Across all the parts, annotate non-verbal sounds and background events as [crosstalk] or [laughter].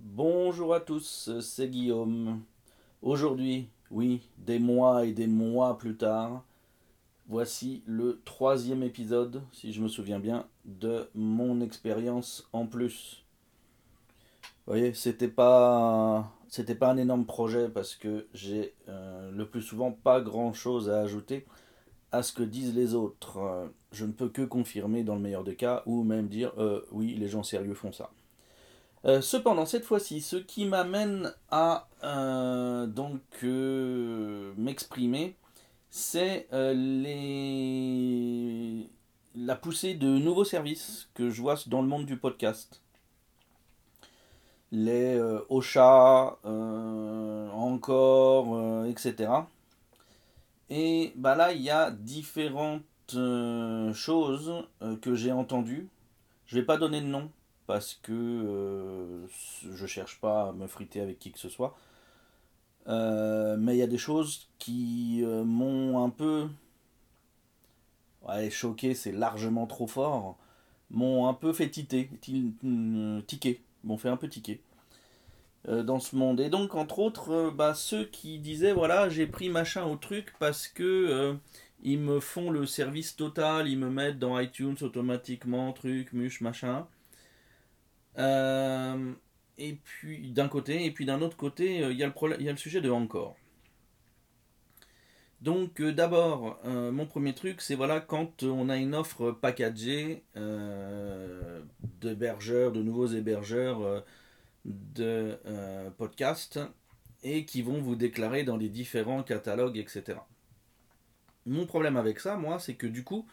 Bonjour à tous, c'est Guillaume. Aujourd'hui, oui, des mois et des mois plus tard, voici le troisième épisode, si je me souviens bien, de mon expérience en plus. Vous voyez, c'était pas, c'était pas un énorme projet parce que j'ai euh, le plus souvent pas grand chose à ajouter à ce que disent les autres. Euh, je ne peux que confirmer dans le meilleur des cas ou même dire euh, oui, les gens sérieux font ça. Euh, cependant, cette fois-ci, ce qui m'amène à donc m'exprimer, c'est les... la poussée de nouveaux services que je vois dans le monde du podcast. Les Ocha, encore, etc. Et bah là, il y a différentes euh, choses euh, que j'ai entendues. Je vais pas donner de nom parce que euh, je cherche pas à me friter avec qui que ce soit. mais il y a des choses qui m'ont un peu. Ouais, choqué, c'est largement trop fort. M'ont un peu fait titer, tiquer. M'ont fait un peu tiquer. Euh, dans ce monde. Et donc, entre autres, euh, bah, ceux qui disaient voilà, j'ai pris machin au truc parce que euh, ils me font le service total, ils me mettent dans iTunes automatiquement, truc, muche, machin. Et puis, d'un côté, et puis d'un autre côté, il y, a le y a le sujet de encore. Donc d'abord, mon premier truc, c'est voilà quand on a une offre packagée d'hébergeurs, de nouveaux hébergeurs de euh, podcasts et qui vont vous déclarer dans les différents catalogues, etc. Mon problème avec ça, moi, c'est que du coup,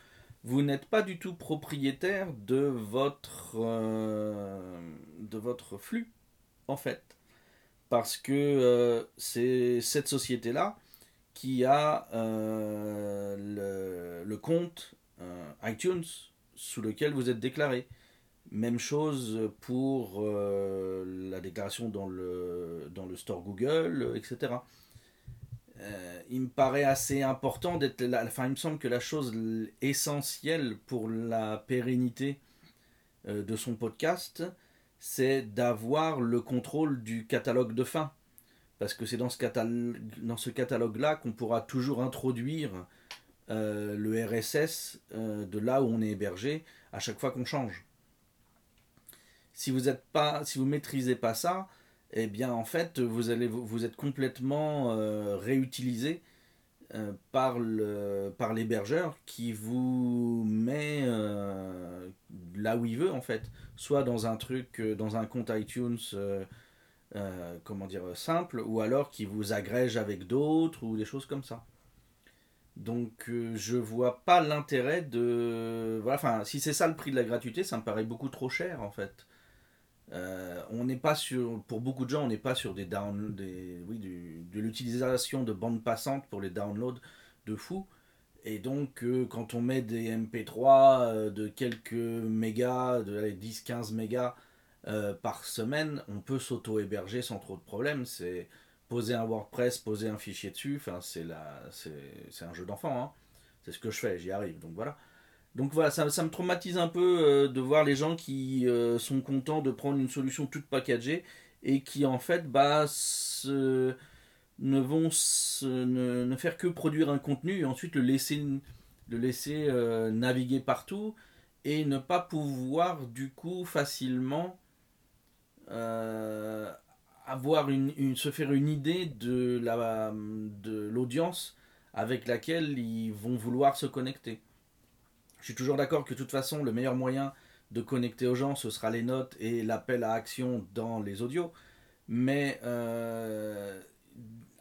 vous n'êtes pas du tout propriétaire de votre, euh, de votre flux, en fait. Parce que euh, c'est cette société-là qui a le, le, compte iTunes sous lequel vous êtes déclaré. Même chose pour euh, la déclaration dans le, dans le store Google, etc. Euh, il me paraît assez important d'être là. Enfin, il me semble que la chose essentielle pour la pérennité euh, de son podcast, c'est d'avoir le contrôle du catalogue de fin. Parce que c'est dans ce, catalogue, catalogue-là qu'on pourra toujours introduire le RSS de là où on est hébergé à chaque fois qu'on change si vous pas, si maîtrisez pas ça, eh bien en fait vous allez vous êtes complètement euh, réutilisé euh, par par l'hébergeur qui vous met euh, là où il veut en fait, soit dans un truc dans un compte iTunes comment dire simple ou alors qui vous agrège avec d'autres ou des choses comme ça. Donc je vois pas l'intérêt de voilà enfin si c'est ça le prix de la gratuité, ça me paraît beaucoup trop cher en fait. Euh, on n'est pas sur, pour beaucoup de gens, on n'est pas sur des des, oui, de l'utilisation de bandes passantes pour les downloads de fou. Et donc, euh, quand on met des MP3 euh, de quelques mégas, de 10-15 mégas par semaine, on peut s'auto-héberger sans trop de problèmes. C'est poser un WordPress, poser un fichier dessus. C'est c'est un jeu d'enfant. Hein. C'est ce que je fais, j'y arrive. Donc voilà. Donc voilà, ça, me traumatise un peu euh, de voir les gens qui euh, sont contents de prendre une solution toute packagée et qui en fait bah, ne vont ne, faire que produire un contenu et ensuite le laisser, le laisser euh, naviguer partout et ne pas pouvoir du coup facilement avoir une, se faire une idée de la de l'audience avec laquelle ils vont vouloir se connecter. Je suis toujours d'accord que de toute façon, le meilleur moyen de connecter aux gens, ce sera les notes et l'appel à action dans les audios. Mais euh,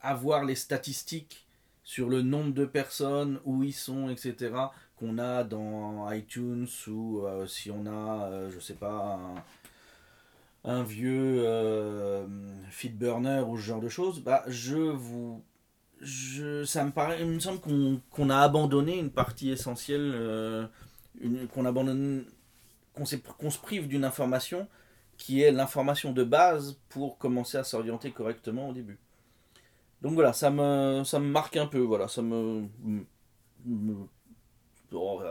avoir les statistiques sur le nombre de personnes, où ils sont, etc., qu'on a dans iTunes ou euh, si on a, euh, je sais pas, un, vieux feedburner ou ce genre de choses, bah, je vous je, ça me paraît, il me semble qu'on a abandonné une partie essentielle, euh, qu'on abandonne, qu'on se prive d'une information qui est l'information de base pour commencer à s'orienter correctement au début. Donc voilà, ça me, ça me marque un peu, voilà, ça me, oh,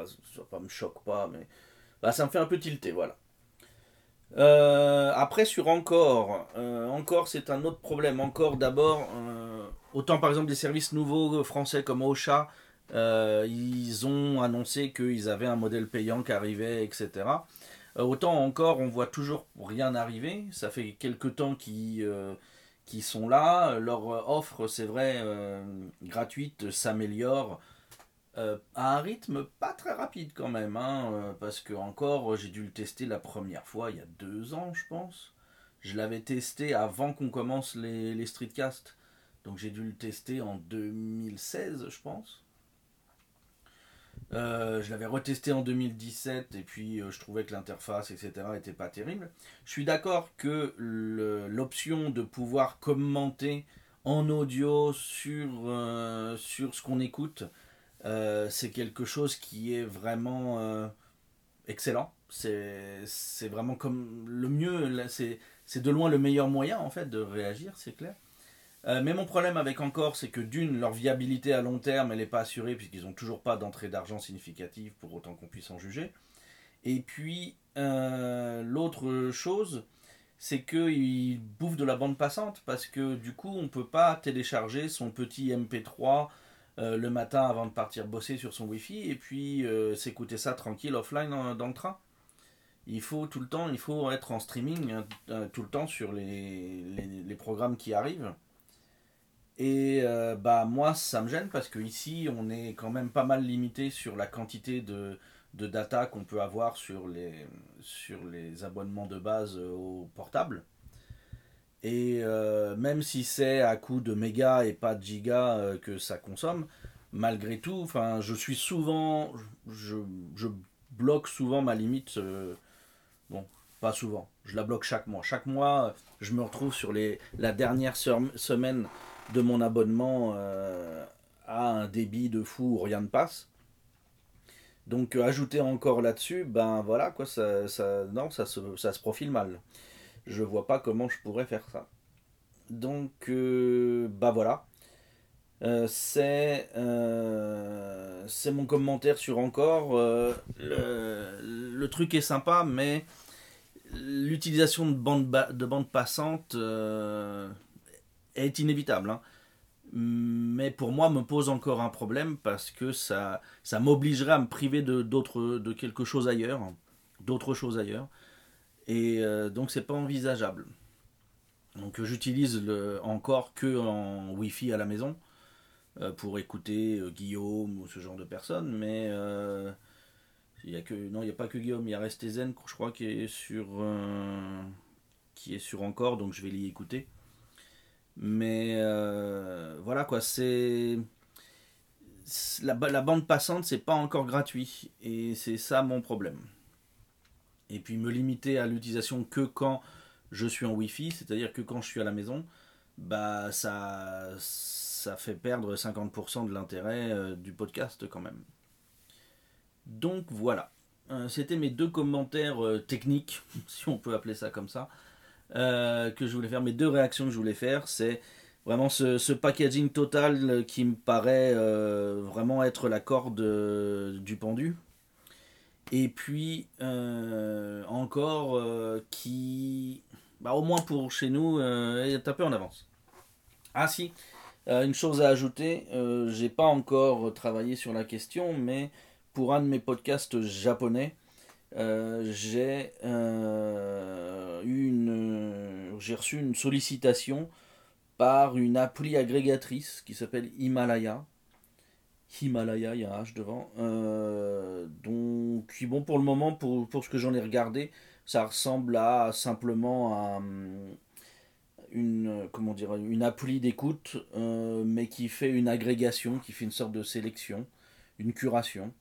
ça, me choque pas, mais bah, ça me fait un peu tilter, voilà. après sur Encore, Encore c'est un autre problème. Encore d'abord, autant par exemple des services nouveaux français comme Ocha, ils ont annoncé qu'ils avaient un modèle payant qui arrivait, etc. autant encore, on voit toujours rien arriver. Ça fait quelques temps qu'ils qui sont là. Leur offre, c'est vrai, euh, gratuite, s'améliore euh, à un rythme pas très rapide quand même. Hein, euh, parce que encore, j'ai dû le tester la première fois il y a deux ans, je pense. Je l'avais testé avant qu'on commence les, les streetcasts. Donc j'ai dû le tester en 2016, je pense. Euh, je l'avais retesté en 2017 et puis euh, je trouvais que l'interface, etc., n'était pas terrible. Je suis d'accord que l'option de pouvoir commenter en audio sur, euh, sur ce qu'on écoute, c'est quelque chose qui est vraiment excellent. C'est vraiment comme le mieux, c'est de loin le meilleur moyen en fait de réagir, c'est clair. Euh, mais mon problème avec Encore, c'est que d'une, leur viabilité à long terme, elle n'est pas assurée puisqu'ils n'ont toujours pas d'entrée d'argent significative pour autant qu'on puisse en juger. Et puis, euh, l'autre chose, c'est qu'ils bouffent de la bande passante parce que du coup, on ne peut pas télécharger son petit MP3 euh, le matin avant de partir bosser sur son Wi-Fi et puis s'écouter ça tranquille offline dans, le train. Il faut tout le temps, il faut être en streaming tout le temps sur les, les programmes qui arrivent. Et euh, bah moi ça me gêne parce que ici on est quand même pas mal limité sur la quantité de, de data qu'on peut avoir sur les, sur les abonnements de base euh, au portable. Et euh, même si c'est à coût de mégas et pas de gigas que ça consomme, malgré tout, je suis souvent, je, je, bloque souvent ma limite. bon, pas souvent, je la bloque chaque mois. Chaque mois, je me retrouve sur les, la dernière semaine de mon abonnement euh, à un débit de fou où rien ne passe. Donc euh, ajouter encore là-dessus, ben voilà quoi, ça, ça non, ça se, profile mal. Je vois pas comment je pourrais faire ça. Donc euh, bah voilà. c'est c'est mon commentaire sur encore. Le, truc est sympa, mais l'utilisation de bande, de bande passante est inévitable. Hein. Mais pour moi, me pose encore un problème parce que ça, ça m'obligerait à me priver de, d'autres, de quelque chose ailleurs, d'autres choses ailleurs. Et euh, donc, c'est pas envisageable. Donc, j'utilise le, encore que en Wi-Fi à la maison euh, pour écouter euh, Guillaume ou ce genre de personnes. Mais il y a que, non, il n'y a pas que Guillaume, il y a Restezen, je crois, qui est sur, qui est sur encore, donc je vais l'y écouter. Mais euh, voilà quoi, c'est. La, bande passante, c'est pas encore gratuit. Et c'est ça mon problème. Et puis me limiter à l'utilisation que quand je suis en Wi-Fi, c'est-à-dire que quand je suis à la maison, bah ça, ça fait perdre 50% de l'intérêt euh, du podcast quand même. Donc voilà. Euh, c'était mes deux commentaires techniques, [laughs] si on peut appeler ça comme ça. Euh, que je voulais faire, mes deux réactions que je voulais faire, c'est vraiment ce, packaging total qui me paraît euh, vraiment être la corde euh, du pendu. Et puis encore qui, bah, au moins pour chez nous, est un peu en avance. Ah si, une chose à ajouter, j'ai pas encore travaillé sur la question, mais pour un de mes podcasts japonais, euh, j'ai euh, une, j'ai reçu une sollicitation par une appli agrégatrice qui s'appelle Himalaya. Himalaya, il y a un H devant. Euh, donc, bon, pour le moment, pour, pour ce que j'en ai regardé, ça ressemble à simplement à une, comment dire, une appli d'écoute, mais qui fait une agrégation, qui fait une sorte de sélection, une curation.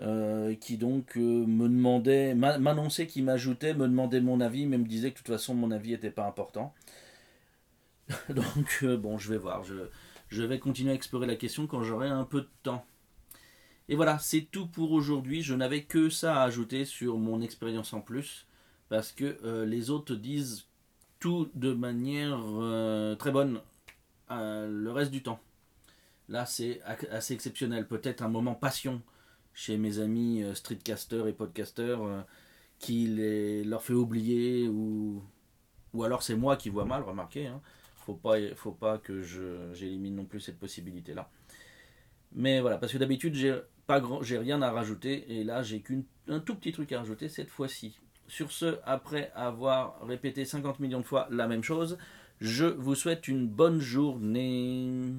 Euh, qui donc euh, me demandait, m'annonçait qu'il m'ajoutait, me demandait mon avis, mais me disait que de toute façon mon avis n'était pas important. [laughs] donc euh, bon, je vais voir, je, je, vais continuer à explorer la question quand j'aurai un peu de temps. Et voilà, c'est tout pour aujourd'hui. Je n'avais que ça à ajouter sur mon expérience en plus, parce que les autres disent tout de manière très bonne le reste du temps. Là, c'est assez exceptionnel. Peut-être un moment passion chez mes amis euh, streetcasters et podcasters euh, qui les, leur fait oublier ou, alors c'est moi qui vois mal, remarquez. Hein. Faut pas, faut pas que j'élimine non plus cette possibilité-là. Mais voilà, parce que d'habitude, j'ai rien à rajouter et là, j'ai qu'un tout petit truc à rajouter cette fois-ci. Sur ce, après avoir répété 50 millions de fois la même chose, je vous souhaite une bonne journée.